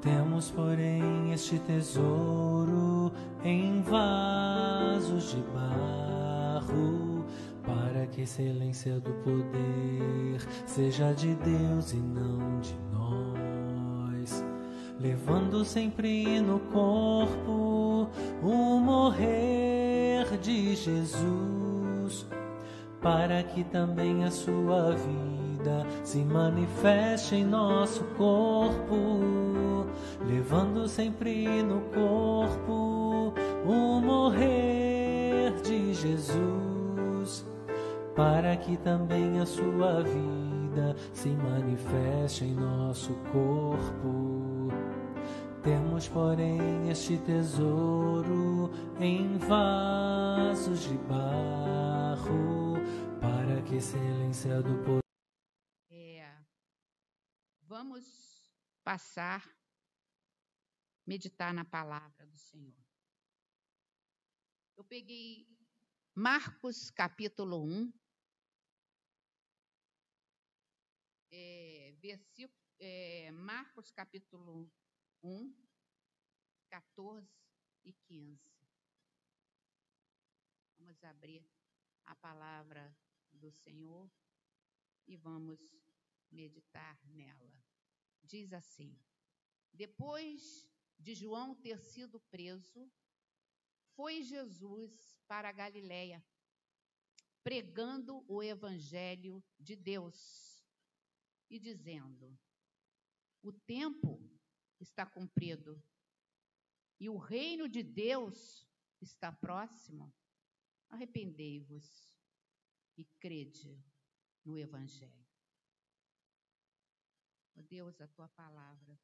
Temos, porém, este tesouro em vasos de barro, para que a excelência do poder seja de Deus e não de nós, levando sempre no corpo o morrer de Jesus, para que também a sua vida se manifeste em nosso corpo, levando sempre no corpo o morrer de Jesus, para que também a sua vida se manifeste em nosso corpo. Temos, porém, este tesouro em vasos de barro, para que excelência do poder. Vamos passar, meditar na palavra do Senhor. Eu peguei Marcos capítulo 1, é, versículo, é, Marcos capítulo 1, 14 e 15. Vamos abrir a palavra do Senhor e vamos meditar nela. Diz assim: Depois de João ter sido preso, foi Jesus para a Galiléia, pregando o evangelho de Deus e dizendo: O tempo está cumprido e o reino de Deus está próximo. Arrependei-vos e crede no evangelho. Ó Deus, a tua palavra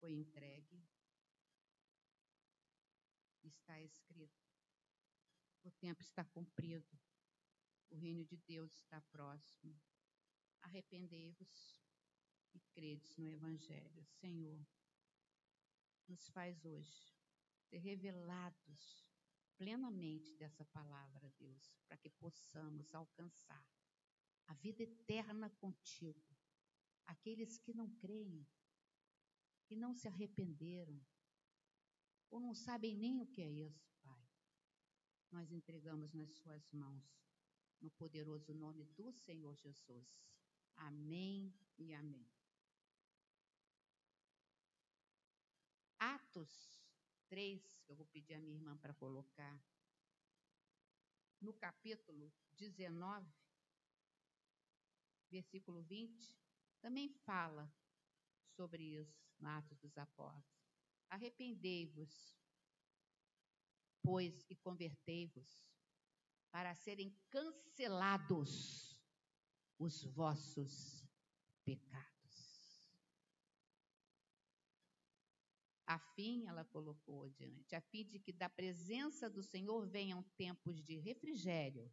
foi entregue, está escrito. O tempo está cumprido, o reino de Deus está próximo. Arrependei-vos e credes no Evangelho. Senhor, nos faz hoje ser revelados plenamente dessa palavra, Deus, para que possamos alcançar a vida eterna contigo. Aqueles que não creem, que não se arrependeram, ou não sabem nem o que é isso, Pai. Nós entregamos nas Suas mãos, no poderoso nome do Senhor Jesus. Amém e amém. Atos 3, que eu vou pedir a minha irmã para colocar, no capítulo 19, versículo 20, também fala sobre isso no Atos dos Apóstolos. Arrependei-vos, pois, e convertei-vos, para serem cancelados os vossos pecados. A fim, ela colocou adiante, a fim de que da presença do Senhor venham tempos de refrigério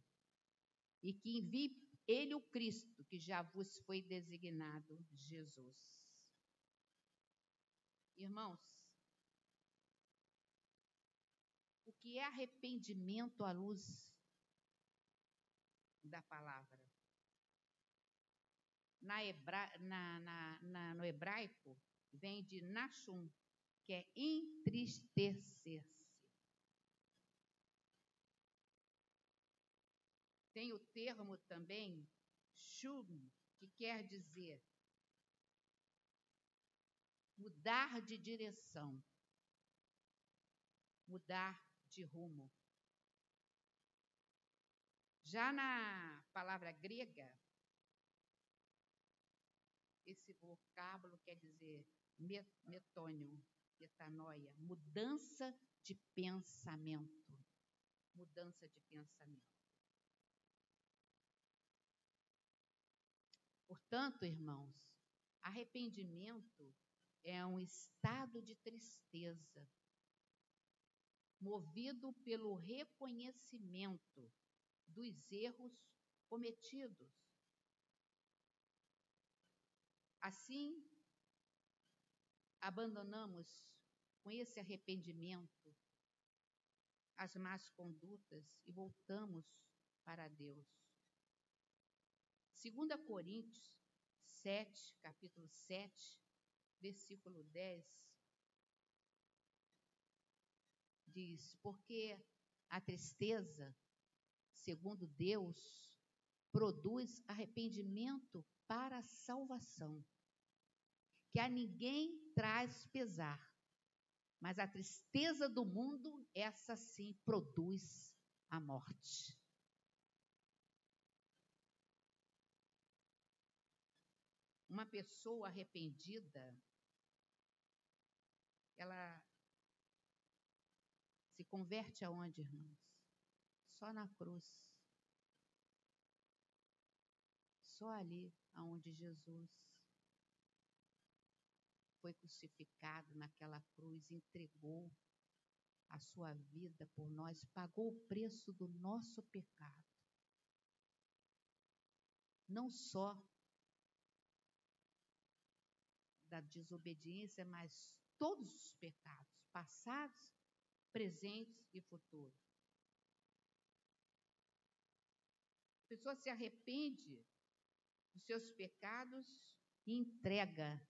e que envie ele o Cristo, que já vos foi designado Jesus. Irmãos, o que é arrependimento à luz da palavra? Na hebra, na, na, no hebraico, vem de Nashum, que é entristecer-se. Tem o termo também shum, que quer dizer mudar de direção, mudar de rumo. Já na palavra grega, esse vocábulo quer dizer metônio, metanoia, mudança de pensamento. Mudança de pensamento. Portanto, irmãos, arrependimento é um estado de tristeza, movido pelo reconhecimento dos erros cometidos. Assim, abandonamos com esse arrependimento as más condutas e voltamos para Deus. 2 Coríntios 7, capítulo 7, versículo 10, diz: Porque a tristeza, segundo Deus, produz arrependimento para a salvação, que a ninguém traz pesar. Mas a tristeza do mundo, essa sim, produz a morte. Uma pessoa arrependida, ela se converte aonde, irmãos? Só na cruz. Só ali aonde Jesus foi crucificado naquela cruz, entregou a sua vida por nós, pagou o preço do nosso pecado. Não só da desobediência, mas todos os pecados, passados, presentes e futuros. A pessoa se arrepende dos seus pecados e entrega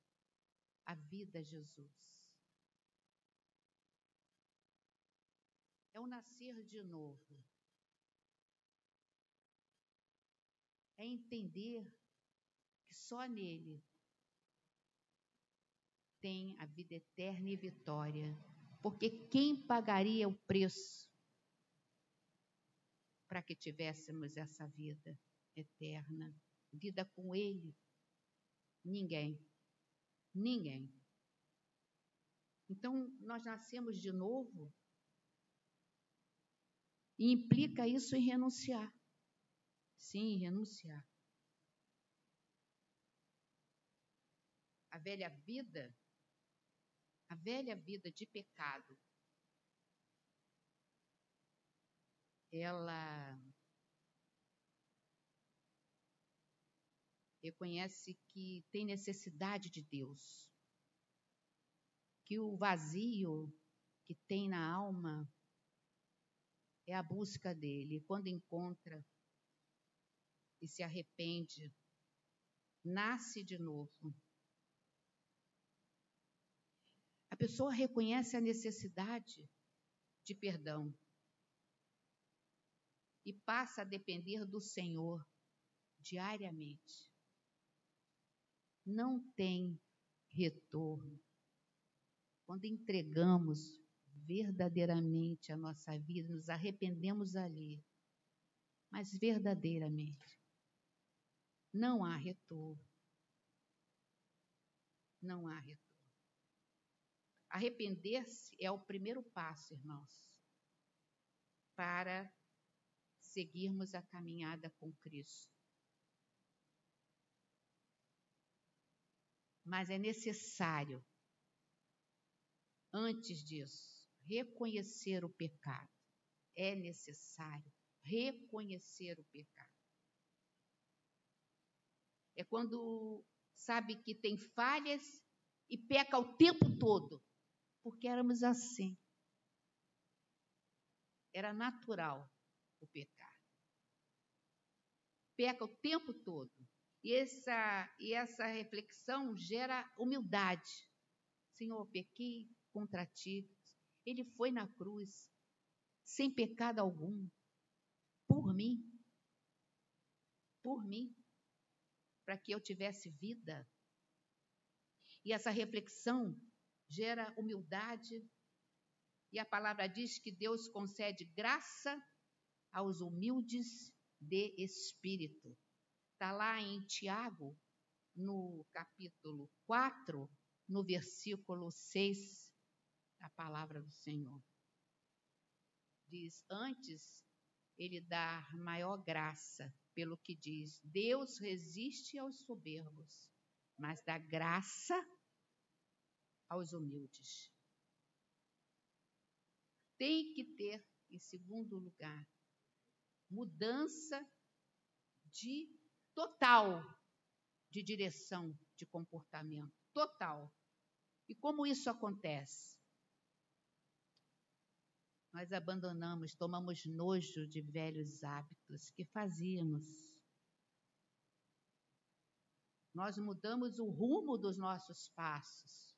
a vida a Jesus. É o nascer de novo. É entender que só nele tem a vida eterna e vitória. Porque quem pagaria o preço para que tivéssemos essa vida eterna? Vida com Ele? Ninguém. Ninguém. Então, nós nascemos de novo e implica isso em renunciar. Sim, renunciar. A velha vida, a velha vida de pecado, ela reconhece que tem necessidade de Deus, que o vazio que tem na alma é a busca dele. Quando encontra e se arrepende, nasce de novo. A pessoa reconhece a necessidade de perdão e passa a depender do Senhor diariamente não tem retorno. Quando entregamos verdadeiramente a nossa vida, nos arrependemos ali, mas verdadeiramente, não há retorno. Não há retorno. Arrepender-se é o primeiro passo, irmãos, para seguirmos a caminhada com Cristo. mas é necessário, antes disso, reconhecer o pecado. É necessário reconhecer o pecado. É quando sabe que tem falhas e peca o tempo todo, porque éramos assim. Era natural o pecar. Peca o tempo todo. E essa, e essa reflexão gera humildade. Senhor, pequei contra ti. Ele foi na cruz, sem pecado algum, por mim. Por mim. Para que eu tivesse vida. E essa reflexão gera humildade. E a palavra diz que Deus concede graça aos humildes de espírito. Está lá em Tiago, no capítulo 4, no versículo 6, a palavra do Senhor. Diz: Antes ele dá maior graça, pelo que diz: Deus resiste aos soberbos, mas dá graça aos humildes. Tem que ter, em segundo lugar, mudança de total de direção de comportamento, total. E como isso acontece? Nós abandonamos, tomamos nojo de velhos hábitos que fazíamos. nós mudamos o rumo dos nossos passos.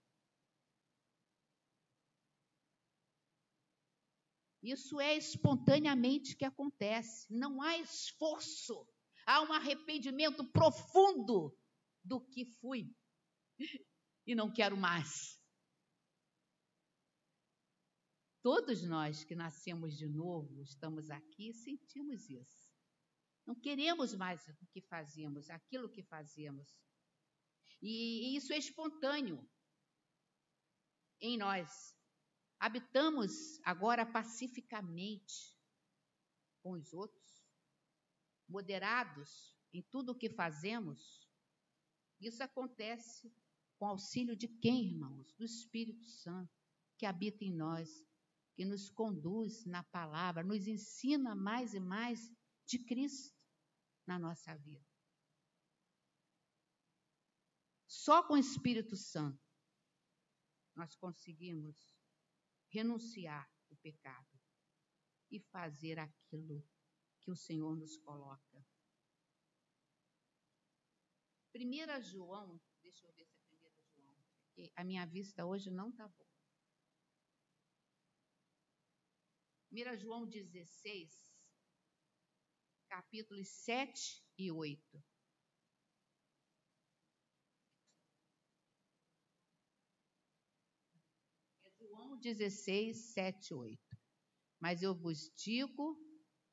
Isso é espontaneamente que acontece, não há esforço, há um arrependimento profundo do que fui e não quero mais. Todos nós que nascemos de novo, estamos aqui, sentimos isso. Não queremos mais o que fazíamos, aquilo que fazíamos. E, e isso é espontâneo em nós. Habitamos agora pacificamente com os outros, moderados em tudo o que fazemos. Isso acontece com auxílio de quem, irmãos? Do Espírito Santo, que habita em nós, que nos conduz na palavra, nos ensina mais e mais de Cristo na nossa vida. Só com o Espírito Santo nós conseguimos renunciar o pecado e fazer aquilo que o Senhor nos coloca. 1 João, deixa eu ver se é 1 João, porque a minha vista hoje não está boa. 1 João 16, capítulos 7 e 8. É João 16, 7 e 8. Mas eu vos digo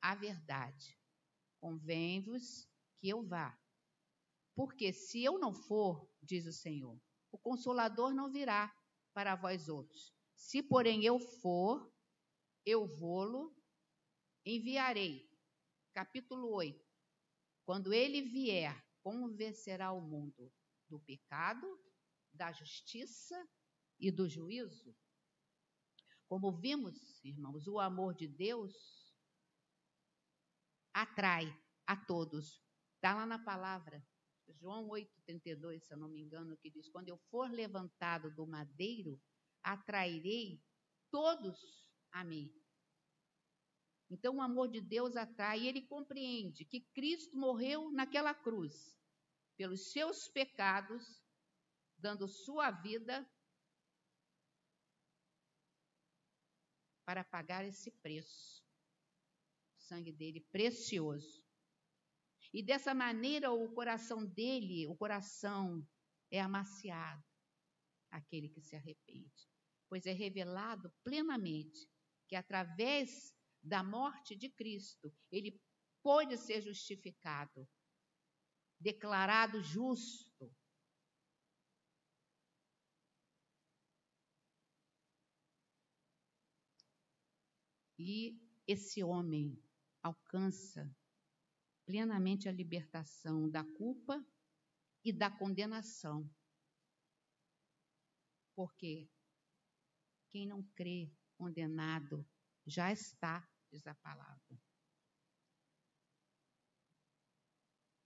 a verdade. Convém-vos que eu vá. Porque se eu não for, diz o Senhor, o consolador não virá para vós outros. Se, porém, eu for, eu vou-lo enviarei. Capítulo 8. Quando ele vier, convencerá o mundo do pecado, da justiça e do juízo. Como vimos, irmãos, o amor de Deus atrai a todos. Está lá na palavra. João 8,32, se eu não me engano, que diz: Quando eu for levantado do madeiro, atrairei todos a mim. Então, o amor de Deus atrai e ele compreende que Cristo morreu naquela cruz pelos seus pecados, dando sua vida para pagar esse preço. O sangue dele precioso. E dessa maneira o coração dele, o coração é amaciado, aquele que se arrepende, pois é revelado plenamente que através da morte de Cristo, ele pôde ser justificado, declarado justo. E esse homem alcança plenamente a libertação da culpa e da condenação. Porque quem não crê condenado já está, diz a palavra.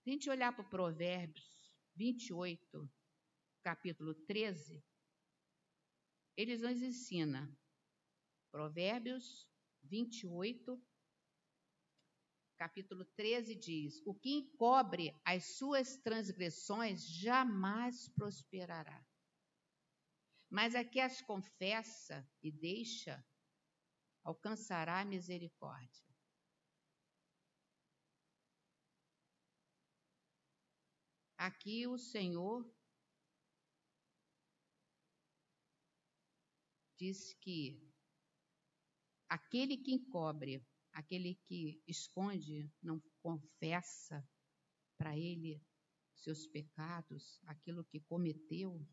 Se a gente olhar para o Provérbios 28, capítulo 13, eles nos ensina. Provérbios 28, capítulo 13 diz: O que encobre as suas transgressões jamais prosperará. Mas a que as confessa e deixa alcançará a misericórdia. Aqui o Senhor diz que aquele que encobre, aquele que esconde, não confessa para ele seus pecados, aquilo que cometeu,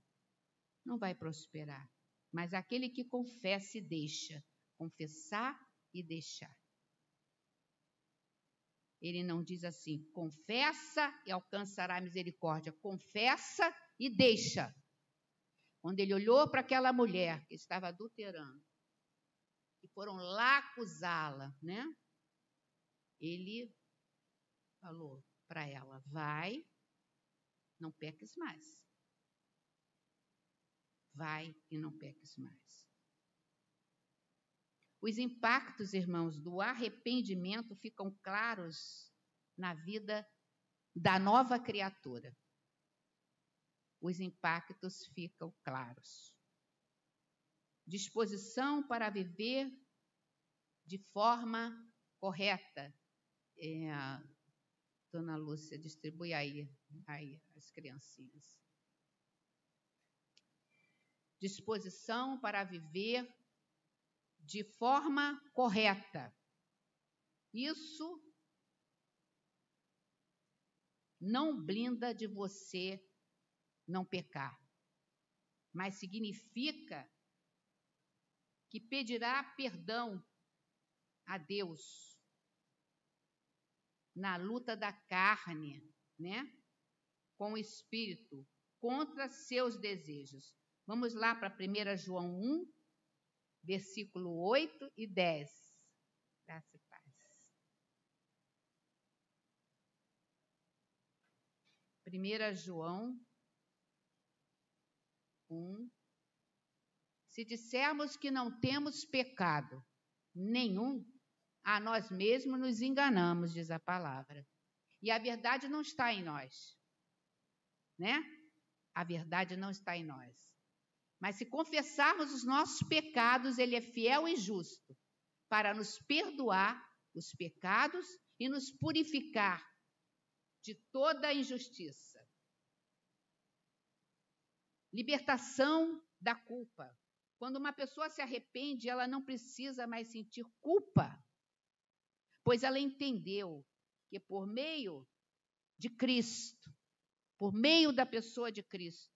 não vai prosperar. Mas aquele que confessa e deixa, confessar e deixar. Ele não diz assim, confessa e alcançará a misericórdia. Confessa e deixa. Quando ele olhou para aquela mulher que estava adulterando, e foram lá acusá-la, né? Ele falou para ela: vai, não peques mais. Vai e não peques mais. Os impactos, irmãos, do arrependimento ficam claros na vida da nova criatura. os impactos ficam claros. Disposição para viver de forma correta. É, Dona Lúcia, distribui aí, aí as criancinhas. Disposição para viver de forma correta. Isso não blinda de você não pecar, mas significa que pedirá perdão a Deus na luta da carne, né? Com o espírito contra seus desejos. Vamos lá para 1 João 1, versículo 8 e 10. Graça e paz. 1 João 1. Se dissermos que não temos pecado nenhum, a nós mesmos nos enganamos, diz a palavra. E a verdade não está em nós. Né? A verdade não está em nós. Mas se confessarmos os nossos pecados, ele é fiel e justo para nos perdoar os pecados e nos purificar de toda injustiça. Libertação da culpa. Quando uma pessoa se arrepende, ela não precisa mais sentir culpa pois ela entendeu que por meio de Cristo, por meio da pessoa de Cristo,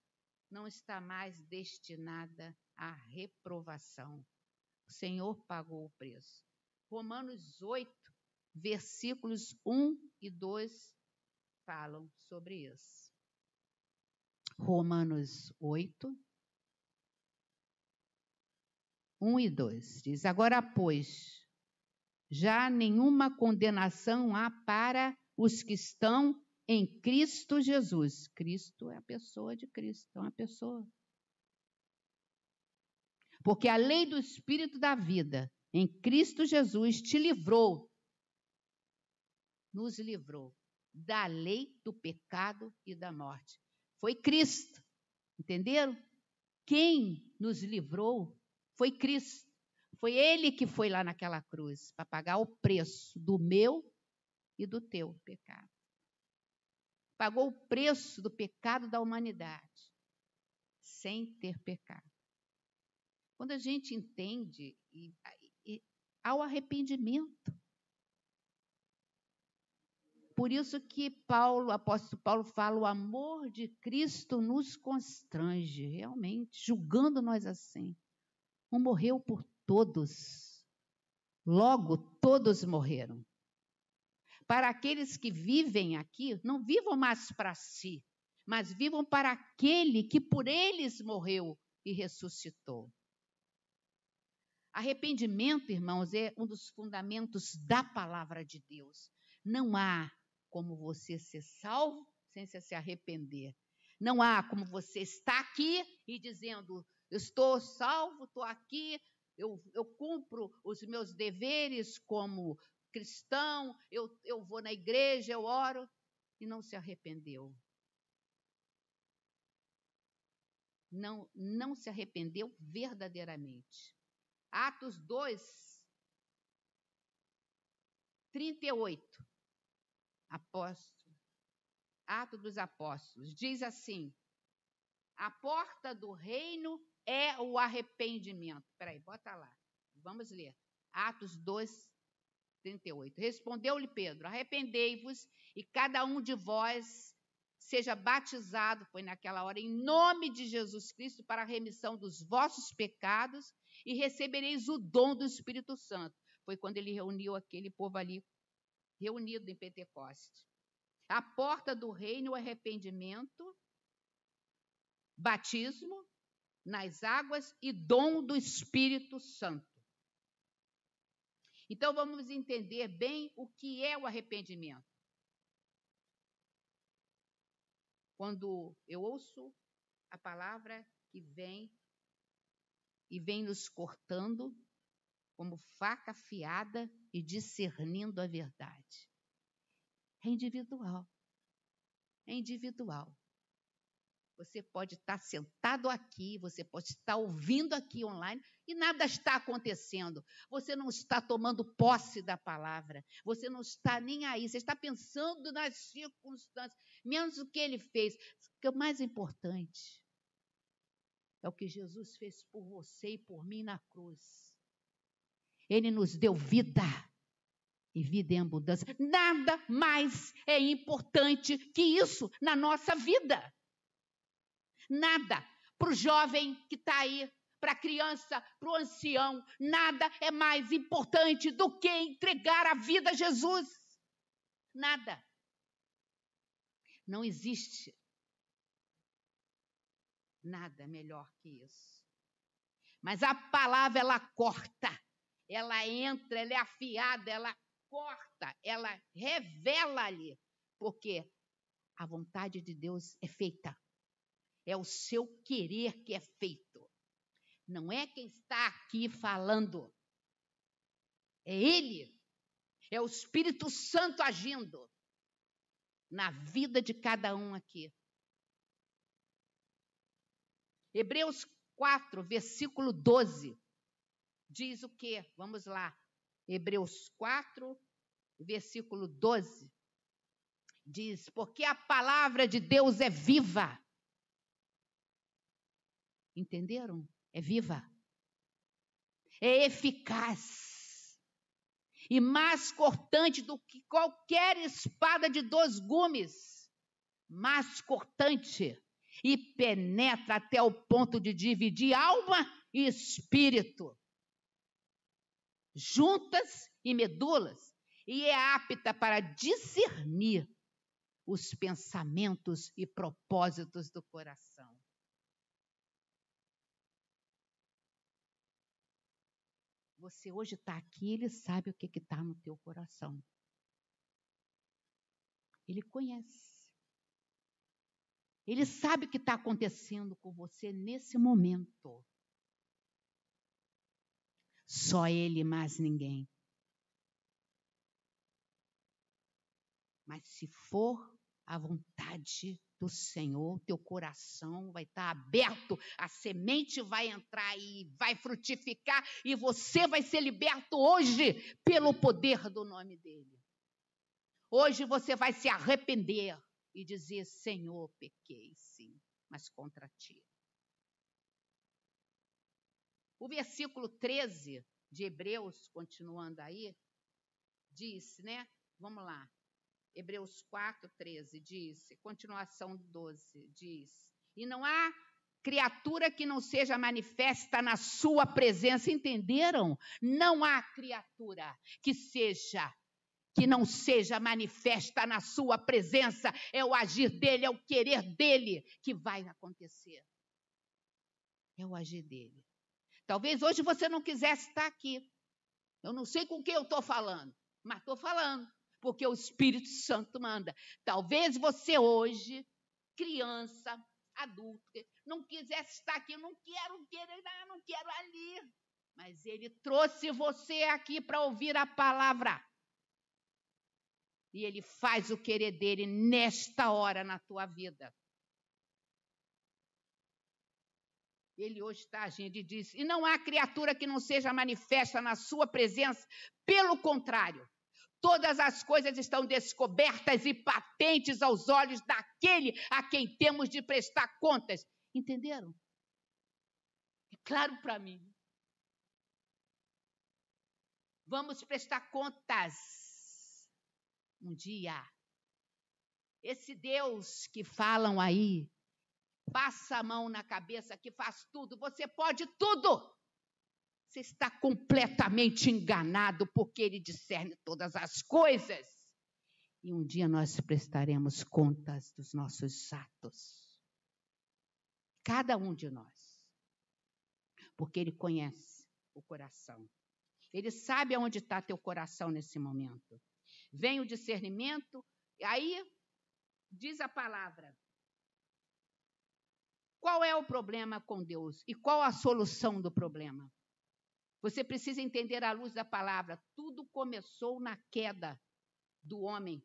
não está mais destinada à reprovação. O Senhor pagou o preço. Romanos 8, versículos 1 e 2 falam sobre isso. Romanos 8, 1 e 2 diz: Agora, pois, já nenhuma condenação há para os que estão em Cristo Jesus. Cristo é a pessoa de Cristo, é uma pessoa. Porque a lei do Espírito da vida em Cristo Jesus te livrou, nos livrou da lei do pecado e da morte. Foi Cristo, entenderam? Quem nos livrou foi Cristo. Foi ele que foi lá naquela cruz para pagar o preço do meu e do teu pecado. Pagou o preço do pecado da humanidade, sem ter pecado. Quando a gente entende, e, e, ao arrependimento. Por isso que Paulo, o apóstolo Paulo fala, o amor de Cristo nos constrange, realmente, julgando nós assim. Um morreu por todos. Logo, todos morreram. Para aqueles que vivem aqui, não vivam mais para si, mas vivam para aquele que por eles morreu e ressuscitou. Arrependimento, irmãos, é um dos fundamentos da palavra de Deus. Não há como você ser salvo sem se arrepender. Não há como você estar aqui e dizendo: estou salvo, estou aqui, eu, eu cumpro os meus deveres como cristão, eu, eu vou na igreja, eu oro, e não se arrependeu. Não, não se arrependeu verdadeiramente. Atos 2, 38. Apóstolo. Ato dos Apóstolos. Diz assim: A porta do reino é o arrependimento. Peraí, bota lá. Vamos ler. Atos 2, 38. Respondeu-lhe Pedro: Arrependei-vos e cada um de vós seja batizado, foi naquela hora, em nome de Jesus Cristo, para a remissão dos vossos pecados e recebereis o dom do Espírito Santo. Foi quando ele reuniu aquele povo ali, reunido em Pentecoste. A porta do reino, o arrependimento, batismo, nas águas e dom do Espírito Santo. Então vamos entender bem o que é o arrependimento. Quando eu ouço a palavra que vem e vem nos cortando como faca afiada e discernindo a verdade. É individual. É individual. Você pode estar sentado aqui, você pode estar ouvindo aqui online e nada está acontecendo. Você não está tomando posse da palavra. Você não está nem aí. Você está pensando nas circunstâncias, menos o que ele fez. O que é mais importante é o que Jesus fez por você e por mim na cruz. Ele nos deu vida e vida em abundância. Nada mais é importante que isso na nossa vida. Nada. Para o jovem que está aí, para a criança, para o ancião, nada é mais importante do que entregar a vida a Jesus. Nada. Não existe nada melhor que isso. Mas a palavra, ela corta, ela entra, ela é afiada, ela corta, ela revela ali. Porque a vontade de Deus é feita. É o seu querer que é feito. Não é quem está aqui falando. É Ele. É o Espírito Santo agindo na vida de cada um aqui. Hebreus 4, versículo 12, diz o quê? Vamos lá. Hebreus 4, versículo 12. Diz: Porque a palavra de Deus é viva Entenderam? É viva. É eficaz. E mais cortante do que qualquer espada de dois gumes. Mais cortante. E penetra até o ponto de dividir alma e espírito. Juntas e medulas. E é apta para discernir os pensamentos e propósitos do coração. Você hoje está aqui, ele sabe o que está no teu coração. Ele conhece. Ele sabe o que está acontecendo com você nesse momento. Só ele, mais ninguém. Mas se for a vontade do Senhor, teu coração vai estar aberto, a semente vai entrar e vai frutificar, e você vai ser liberto hoje pelo poder do nome dEle. Hoje você vai se arrepender e dizer: Senhor, pequei sim, mas contra ti. O versículo 13 de Hebreus, continuando aí, diz, né? Vamos lá. Hebreus 4, 13 diz, continuação 12, diz: E não há criatura que não seja manifesta na sua presença. Entenderam? Não há criatura que seja que não seja manifesta na sua presença. É o agir dele, é o querer dele que vai acontecer. É o agir dele. Talvez hoje você não quisesse estar aqui. Eu não sei com quem eu estou falando, mas estou falando porque o Espírito Santo manda. Talvez você hoje, criança, adulto, não quisesse estar aqui, não quero, querer, não quero ali. Mas ele trouxe você aqui para ouvir a palavra. E ele faz o querer dele nesta hora na tua vida. Ele hoje está agindo e diz: e não há criatura que não seja manifesta na sua presença, pelo contrário, Todas as coisas estão descobertas e patentes aos olhos daquele a quem temos de prestar contas. Entenderam? É claro para mim. Vamos prestar contas um dia. Esse Deus que falam aí, passa a mão na cabeça, que faz tudo, você pode tudo. Você está completamente enganado, porque ele discerne todas as coisas. E um dia nós prestaremos contas dos nossos atos. Cada um de nós. Porque ele conhece o coração. Ele sabe aonde está teu coração nesse momento. Vem o discernimento, e aí diz a palavra. Qual é o problema com Deus e qual a solução do problema? Você precisa entender à luz da palavra. Tudo começou na queda do homem.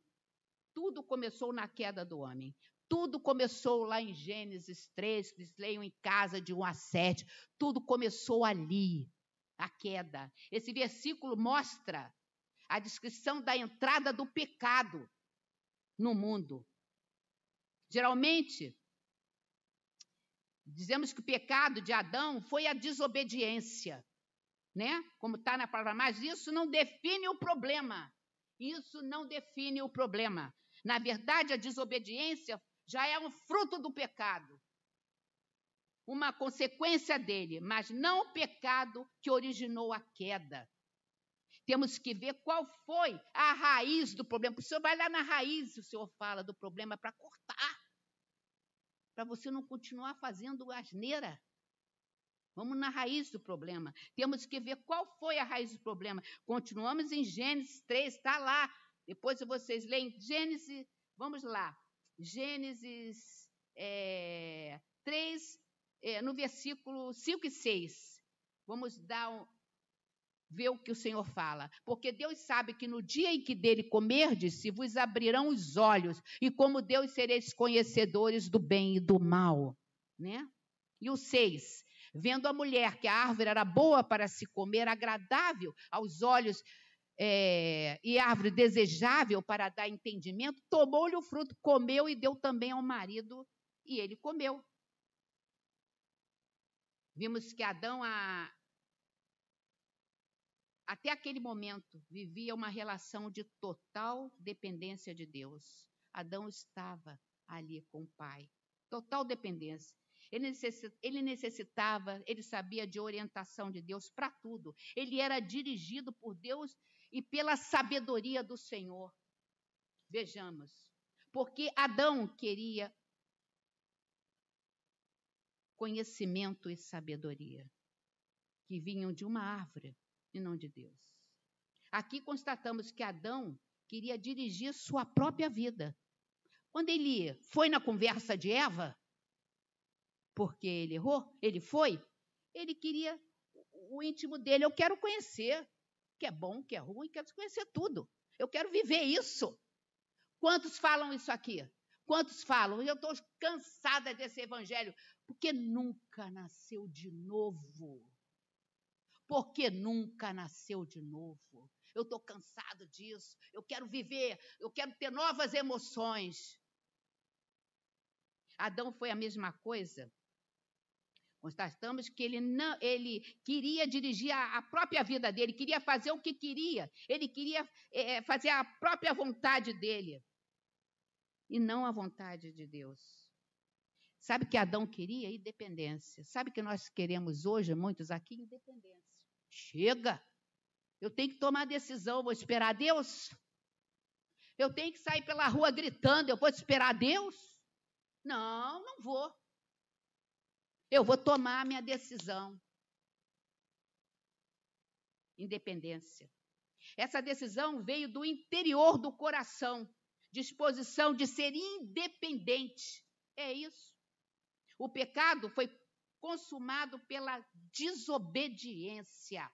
Tudo começou na queda do homem. Tudo começou lá em Gênesis 3, que eles leiam em casa de 1 a 7. Tudo começou ali, a queda. Esse versículo mostra a descrição da entrada do pecado no mundo. Geralmente, dizemos que o pecado de Adão foi a desobediência, né? Como está na palavra, mas isso não define o problema. Isso não define o problema. Na verdade, a desobediência já é um fruto do pecado, uma consequência dele, mas não o pecado que originou a queda. Temos que ver qual foi a raiz do problema. O senhor vai lá na raiz, o senhor fala do problema para cortar, para você não continuar fazendo asneira. Vamos na raiz do problema. Temos que ver qual foi a raiz do problema. Continuamos em Gênesis 3, está lá. Depois vocês leem Gênesis, vamos lá. Gênesis é, 3, é, no versículo 5 e 6. Vamos dar um, ver o que o Senhor fala. Porque Deus sabe que no dia em que dele comerdes, vos abrirão os olhos, e como Deus sereis conhecedores do bem e do mal. Né? E o 6. Vendo a mulher que a árvore era boa para se comer, agradável aos olhos é, e árvore desejável para dar entendimento, tomou-lhe o fruto, comeu e deu também ao marido, e ele comeu. Vimos que Adão, a, até aquele momento, vivia uma relação de total dependência de Deus. Adão estava ali com o Pai, total dependência. Ele necessitava, ele sabia de orientação de Deus para tudo. Ele era dirigido por Deus e pela sabedoria do Senhor. Vejamos, porque Adão queria conhecimento e sabedoria que vinham de uma árvore e não de Deus. Aqui constatamos que Adão queria dirigir sua própria vida. Quando ele foi na conversa de Eva, porque ele errou, ele foi, ele queria o íntimo dele. Eu quero conhecer que é bom, que é ruim, quero conhecer tudo. Eu quero viver isso. Quantos falam isso aqui? Quantos falam? Eu estou cansada desse evangelho, porque nunca nasceu de novo porque nunca nasceu de novo. Eu estou cansado disso. Eu quero viver, eu quero ter novas emoções. Adão foi a mesma coisa. Constatamos que ele não, ele queria dirigir a, a, própria vida dele, queria fazer o que queria, ele queria é, fazer a própria vontade dele e não a vontade de Deus. Sabe que Adão queria? Independência. Sabe que nós queremos hoje, muitos aqui? Independência. Chega. Eu tenho que tomar decisão. Vou esperar Deus? Eu tenho que sair pela rua gritando. Eu vou esperar Deus? Não, não vou. Eu vou tomar a minha decisão. Independência. Essa decisão veio do interior do coração, disposição de ser independente. É isso. O pecado foi consumado pela desobediência,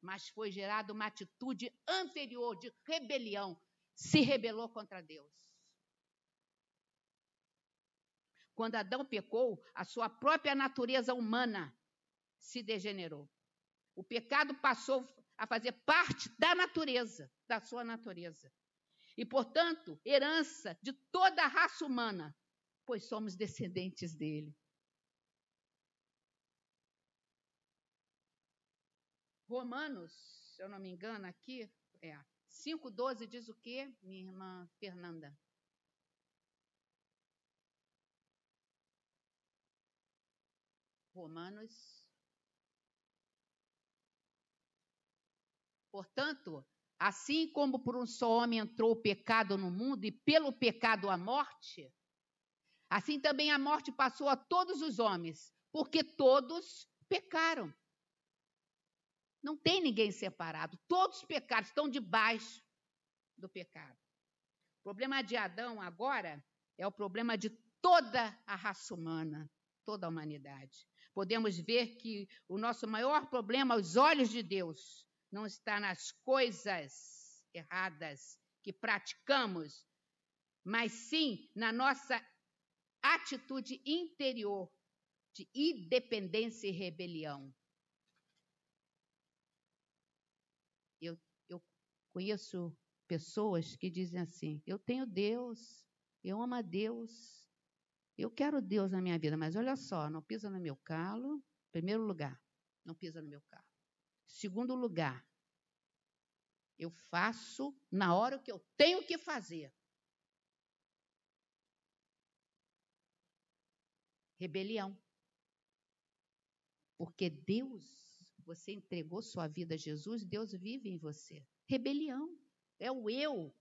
mas foi gerada uma atitude anterior de rebelião, se rebelou contra Deus. Quando Adão pecou, a sua própria natureza humana se degenerou. O pecado passou a fazer parte da natureza, da sua natureza. E, portanto, herança de toda a raça humana, pois somos descendentes dele. Romanos, se eu não me engano, aqui, é 5,12 diz o quê, minha irmã Fernanda? Romanos. Portanto, assim como por um só homem entrou o pecado no mundo e pelo pecado a morte, assim também a morte passou a todos os homens, porque todos pecaram. Não tem ninguém separado. Todos os pecados estão debaixo do pecado. O problema de Adão agora é o problema de toda a raça humana, toda a humanidade. Podemos ver que o nosso maior problema aos olhos de Deus não está nas coisas erradas que praticamos, mas sim na nossa atitude interior de independência e rebelião. Eu, eu conheço pessoas que dizem assim: eu tenho Deus, eu amo a Deus, eu quero Deus na minha vida, mas olha só, não pisa no meu calo, primeiro lugar, não pisa no meu carro. Segundo lugar, eu faço na hora que eu tenho que fazer. Rebelião. Porque Deus, você entregou sua vida a Jesus, Deus vive em você. Rebelião. É o eu,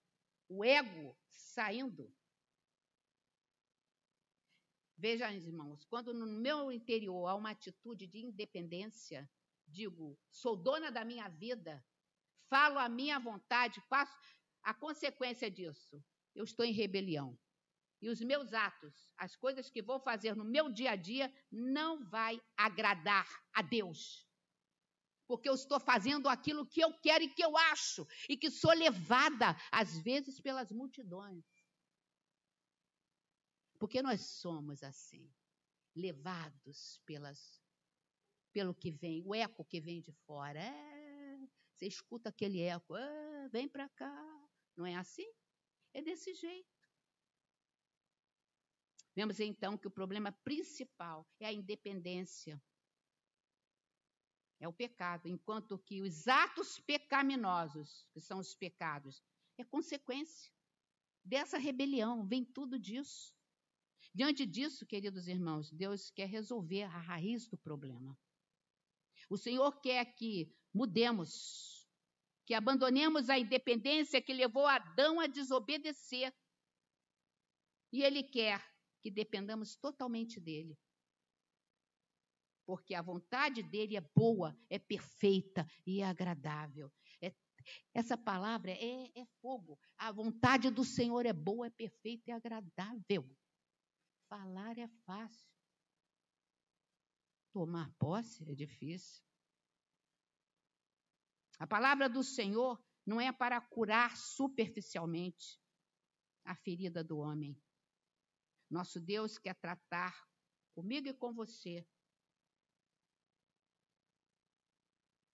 o ego saindo. Veja, irmãos, quando no meu interior há uma atitude de independência, digo, sou dona da minha vida, falo a minha vontade, faço a consequência disso. Eu estou em rebelião. E os meus atos, as coisas que vou fazer no meu dia a dia, não vai agradar a Deus. Porque eu estou fazendo aquilo que eu quero e que eu acho, e que sou levada, às vezes, pelas multidões. Porque nós somos assim, levados pelas, pelo que vem, o eco que vem de fora. É, você escuta aquele eco, é, vem para cá. Não é assim? É desse jeito. Vemos então que o problema principal é a independência. É o pecado, enquanto que os atos pecaminosos, que são os pecados, é consequência dessa rebelião, vem tudo disso. Diante disso, queridos irmãos, Deus quer resolver a raiz do problema. O Senhor quer que mudemos, que abandonemos a independência que levou Adão a desobedecer. E Ele quer que dependamos totalmente dele. Porque a vontade dele é boa, é perfeita e é agradável. É, essa palavra é, é fogo. A vontade do Senhor é boa, é perfeita e agradável. Falar é fácil. Tomar posse é difícil. A palavra do Senhor não é para curar superficialmente a ferida do homem. Nosso Deus quer tratar comigo e com você.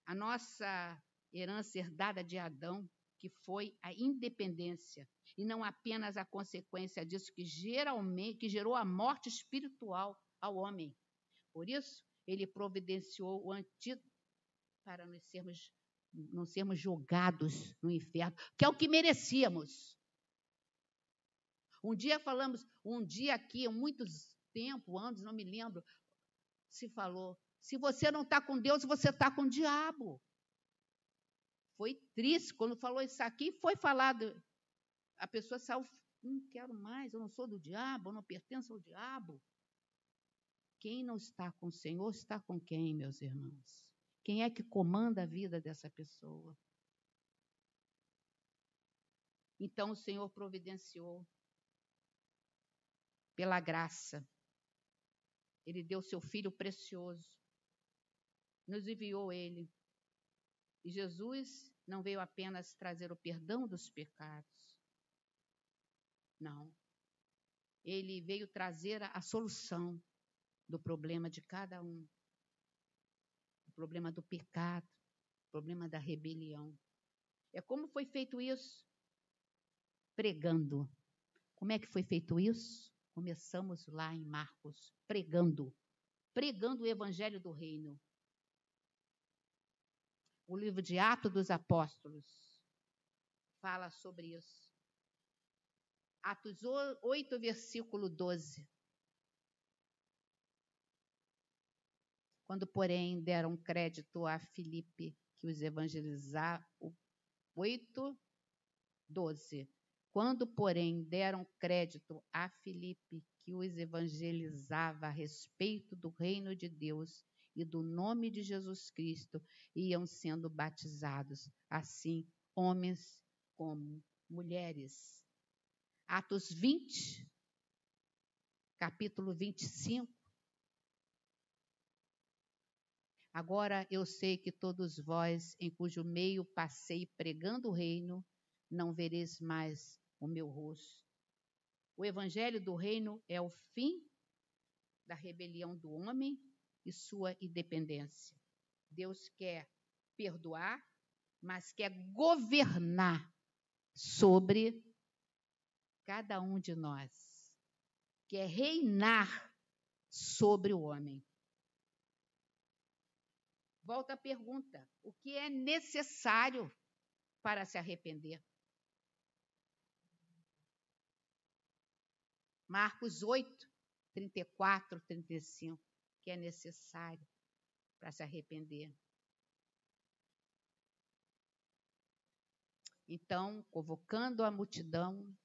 A nossa herança herdada de Adão que foi a independência e não apenas a consequência disso que geralmente que gerou a morte espiritual ao homem. Por isso, ele providenciou o antídoto para não sermos não sermos julgados no inferno, que é o que merecíamos. Um dia falamos, um dia aqui, muitos tempo, anos, não me lembro, se falou: se você não está com Deus, você está com o diabo foi triste quando falou isso aqui, foi falado. A pessoa saiu, não quero mais, eu não sou do diabo, eu não pertenço ao diabo. Quem não está com o Senhor está com quem, meus irmãos? Quem é que comanda a vida dessa pessoa? Então o Senhor providenciou pela graça. Ele deu seu filho precioso. Nos enviou ele. E Jesus não veio apenas trazer o perdão dos pecados. Não. Ele veio trazer a, solução do problema de cada um. O problema do pecado, o problema da rebelião. É como foi feito isso? Pregando. Como é que foi feito isso? Começamos lá em Marcos, pregando. Pregando o evangelho do reino o livro de Atos dos Apóstolos fala sobre isso. Atos 8, versículo 12. Quando, porém, deram crédito a Filipe, que os evangelizava. 8, 12. Quando, porém, deram crédito a Filipe, que os evangelizava a respeito do reino de Deus e do nome de Jesus Cristo iam sendo batizados, assim homens como mulheres. Atos 20, capítulo 25. Agora eu sei que todos vós, em cujo meio passei pregando o reino, não vereis mais o meu rosto. O evangelho do reino é o fim da rebelião do homem e sua independência. Deus quer perdoar, mas quer governar sobre cada um de nós. Quer reinar sobre o homem. Volta a pergunta: o que é necessário para se arrepender? Marcos 8, 34, 35, que é necessário para se arrepender. Então, convocando a multidão,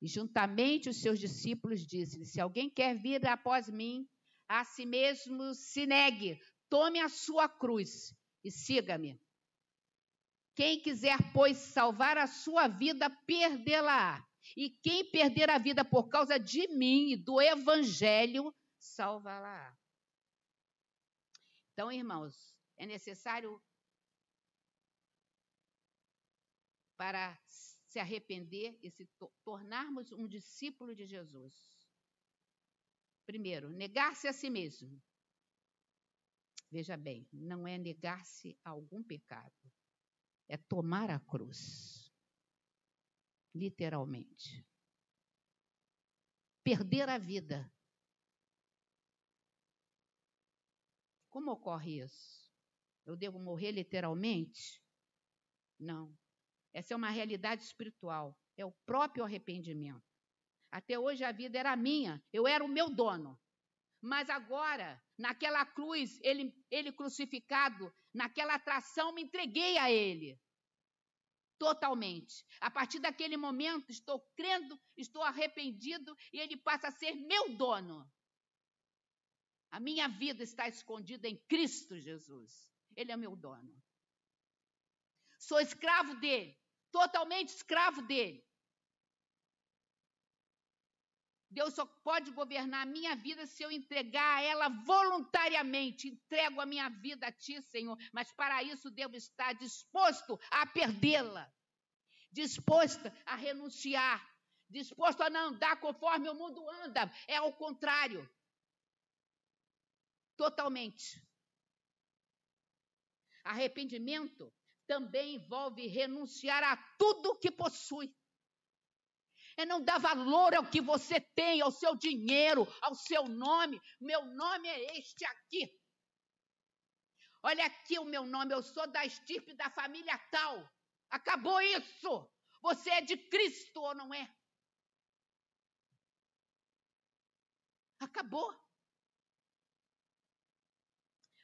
e juntamente os seus discípulos, disse: Se alguém quer vir após mim, a si mesmo se negue, tome a sua cruz e siga-me. Quem quiser, pois, salvar a sua vida, perdê-la. E quem perder a vida por causa de mim e do evangelho, salva-la. Então, irmãos, é necessário para se arrepender e se tornarmos um discípulo de Jesus. Primeiro, negar-se a si mesmo. Veja bem, não é negar-se a algum pecado, é tomar a cruz literalmente. Perder a vida. Como ocorre isso? Eu devo morrer literalmente? Não. Essa é uma realidade espiritual. É o próprio arrependimento. Até hoje a vida era minha, eu era o meu dono. Mas agora, naquela cruz, ele, ele crucificado, naquela atração, me entreguei a ele totalmente. A partir daquele momento, estou crendo, estou arrependido e ele passa a ser meu dono. A minha vida está escondida em Cristo Jesus. Ele é meu dono. Sou escravo dele, totalmente escravo dele. Deus só pode governar a minha vida se eu entregar a ela voluntariamente. Entrego a minha vida a ti, Senhor, mas para isso devo estar disposto a perdê-la, disposto a renunciar, disposto a não andar conforme o mundo anda. É ao contrário. Totalmente. Arrependimento também envolve renunciar a tudo que possui é não dar valor ao que você tem, ao seu dinheiro, ao seu nome. Meu nome é este aqui. Olha aqui o meu nome, eu sou da estirpe da família tal. Acabou isso. Você é de Cristo ou não é? Acabou.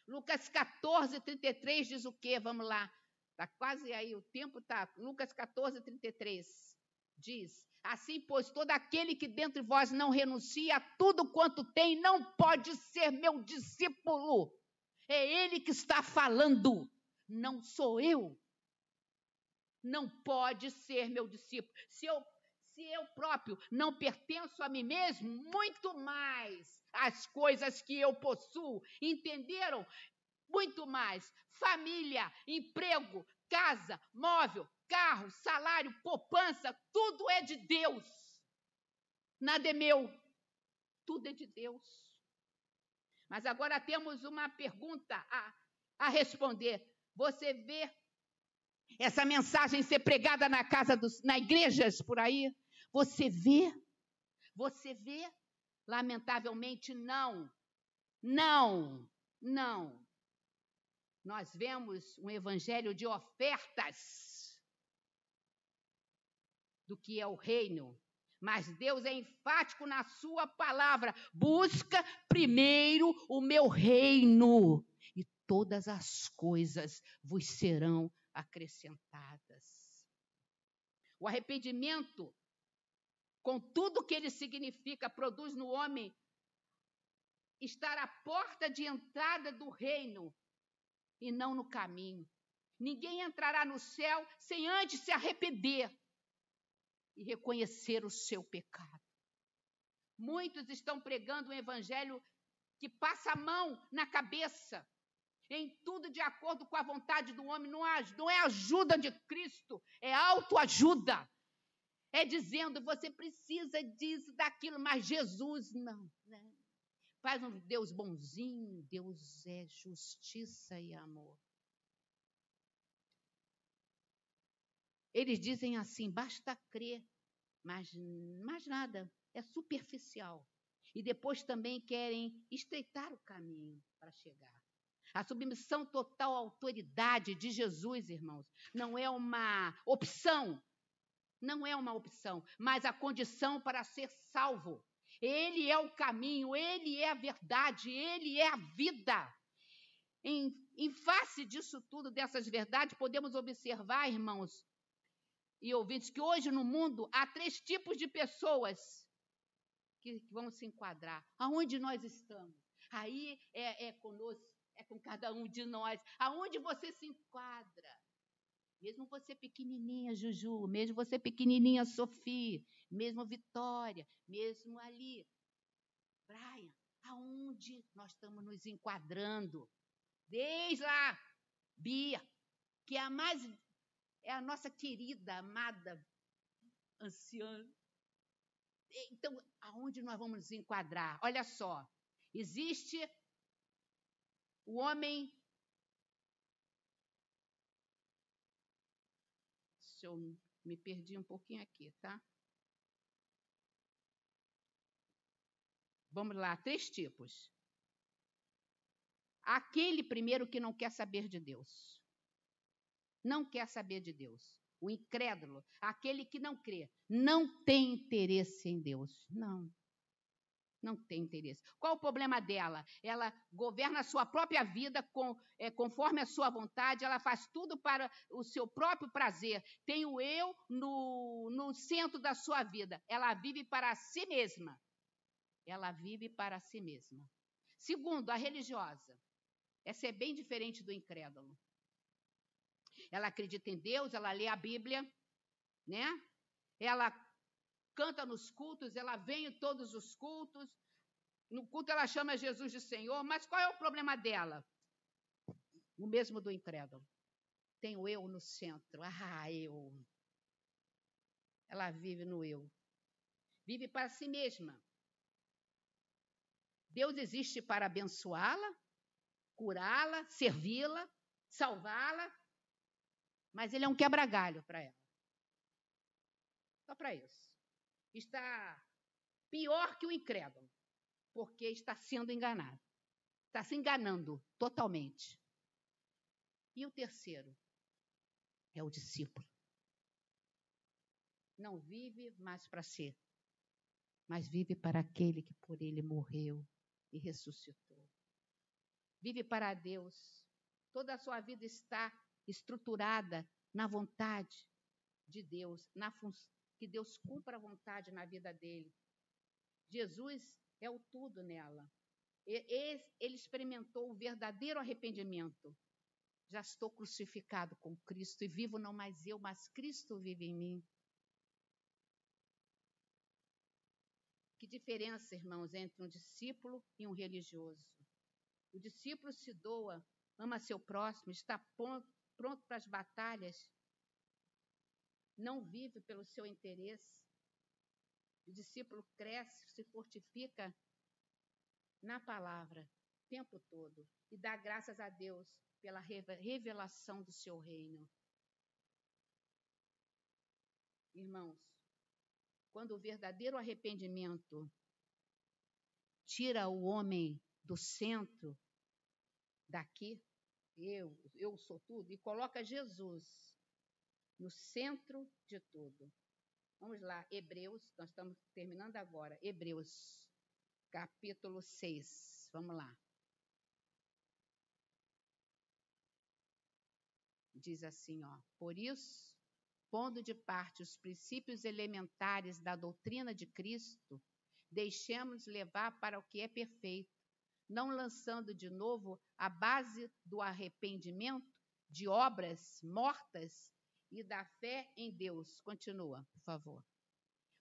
Lucas 14, 33 diz o quê? Vamos lá. Está quase aí, o tempo está. Lucas 14, 33 diz: Assim, pois, todo aquele que dentre vós não renuncia a tudo quanto tem, não pode ser meu discípulo. É ele que está falando, não sou eu. Não pode ser meu discípulo. Se eu, se eu próprio não pertenço a mim mesmo, muito mais as coisas que eu possuo. Entenderam? Muito mais. Família, emprego, casa, móvel, carro, salário, poupança, tudo é de Deus. Nada é meu, tudo é de Deus. Mas agora temos uma pergunta a, a responder. Você vê essa mensagem ser pregada na casa dos, na igrejas por aí? Você vê? Você vê? Lamentavelmente não. Não. Não. Nós vemos um evangelho de ofertas do que é o reino. Mas Deus é enfático na sua palavra: busca primeiro o meu reino, e todas as coisas vos serão acrescentadas. O arrependimento, com tudo que ele significa, produz no homem estar à porta de entrada do reino e não no caminho. Ninguém entrará no céu sem antes se arrepender e reconhecer o seu pecado. Muitos estão pregando um evangelho que passa a mão na cabeça, em tudo de acordo com a vontade do homem, não é, ajuda de Cristo, é autoajuda. É dizendo você precisa disso, daquilo, mas Jesus não. Né? Faz um Deus bonzinho, Deus é justiça e amor. Eles dizem assim: basta crer, mas mais nada, é superficial. E depois também querem estreitar o caminho para chegar. A submissão total à autoridade de Jesus, irmãos, não é uma opção, não é uma opção, mas a condição para ser salvo. Ele é o caminho, ele é a verdade, ele é a vida. Em, em face disso tudo, dessas verdades, podemos observar, irmãos, e ouvintes que hoje no mundo há três tipos de pessoas que, que vão se enquadrar. Aonde nós estamos? Aí é, é conosco, é com cada um de nós. Aonde você se enquadra? Mesmo você pequenininha, Juju, mesmo você pequenininha, Sofia, mesmo Vitória, mesmo ali. Brian, aonde nós estamos nos enquadrando? Desde lá, Bia, que é a mais é a nossa querida, amada anciã. Então, aonde nós vamos nos enquadrar? Olha só, existe o homem. Eu me perdi um pouquinho aqui, tá? Vamos lá, três tipos. Aquele primeiro que não quer saber de Deus não quer saber de Deus. O incrédulo, aquele que não crê, não tem interesse em Deus. Não. Não tem interesse. Qual o problema dela? Ela governa a sua própria vida com, é, conforme a sua vontade, ela faz tudo para o seu próprio prazer. Tem o eu no, no centro da sua vida. Ela vive para si mesma. Ela vive para si mesma. Segundo, a religiosa. Essa é bem diferente do incrédulo ela acredita em Deus, ela lê a Bíblia, né? Ela canta nos cultos, ela vem em todos os cultos. No culto ela chama Jesus de Senhor, mas qual é o problema dela? O mesmo do incrédulo. Tem o eu no centro. Ah, eu. Ela vive no eu. Vive para si mesma. Deus existe para abençoá-la, curá-la, servi-la, salvá-la, mas ele é um quebra-galho para ela. Só para isso. Está pior que o incrédulo, porque está sendo enganado. Está se enganando totalmente. E o terceiro é o discípulo. Não vive mais para si, mas vive para aquele que por ele morreu e ressuscitou. Vive para Deus. Toda a sua vida está estruturada na vontade de Deus, na que Deus cumpra a vontade na vida dele. Jesus é o tudo nela. Ele experimentou o verdadeiro arrependimento. Já estou crucificado com Cristo e vivo não mais eu, mas Cristo vive em mim. Que diferença, irmãos, entre um discípulo e um religioso? O discípulo se doa, ama seu próximo, está pronto para as batalhas, não vive pelo seu interesse. O discípulo cresce, se fortifica na palavra o tempo todo e dá graças a Deus pela revelação do seu reino. Irmãos, quando o verdadeiro arrependimento tira o homem do centro daqui, eu, eu sou tudo, e coloca Jesus no centro de tudo. Vamos lá, Hebreus, nós estamos terminando agora. Hebreus, capítulo 6. Vamos lá. Diz assim, ó: Por isso, pondo de parte os princípios elementares da doutrina de Cristo, deixemos levar para o que é perfeito não lançando de novo a base do arrependimento, de obras mortas e da fé em Deus. Continua, por favor.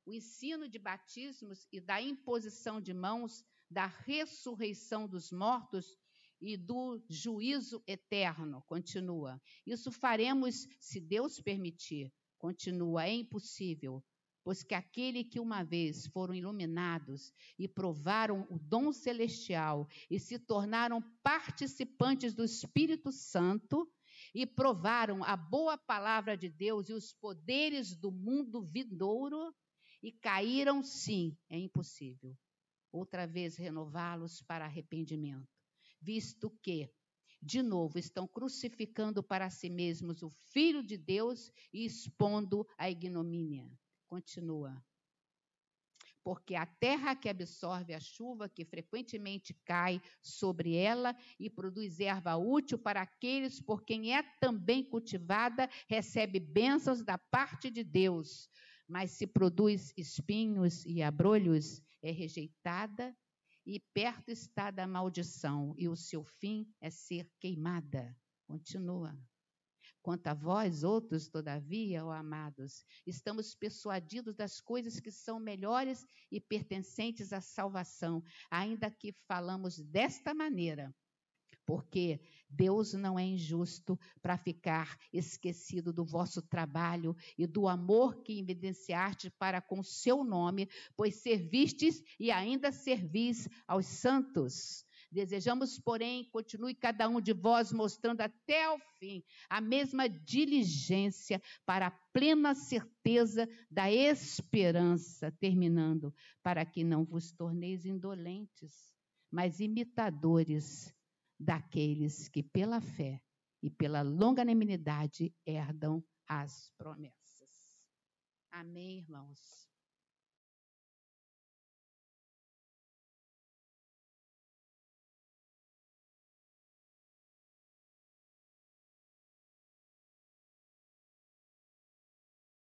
O ensino de batismos e da imposição de mãos, da ressurreição dos mortos e do juízo eterno. Continua. Isso faremos se Deus permitir. Continua. É impossível pois que aquele que uma vez foram iluminados e provaram o dom celestial e se tornaram participantes do Espírito Santo e provaram a boa palavra de Deus e os poderes do mundo vindouro e caíram, sim, é impossível. Outra vez renová-los para arrependimento, visto que de novo, estão crucificando para si mesmos o Filho de Deus e expondo a ignomínia. Continua. Porque a terra que absorve a chuva que frequentemente cai sobre ela e produz erva útil para aqueles por quem é também cultivada, recebe bênçãos da parte de Deus. Mas se produz espinhos e abrolhos, é rejeitada e perto está da maldição, e o seu fim é ser queimada. Continua. Quanto a vós, outros, todavia, ó amados, estamos persuadidos das coisas que são melhores e pertencentes à salvação, ainda que falamos desta maneira porque Deus não é injusto para ficar esquecido do vosso trabalho e do amor que evidenciaste para com seu nome, pois servistes e ainda servis aos santos. Desejamos, porém, continue cada um de vós mostrando até o fim a mesma diligência para a plena certeza da esperança, terminando, para que não vos torneis indolentes, mas imitadores daqueles que pela fé e pela longanimidade herdam as promessas. Amém, irmãos?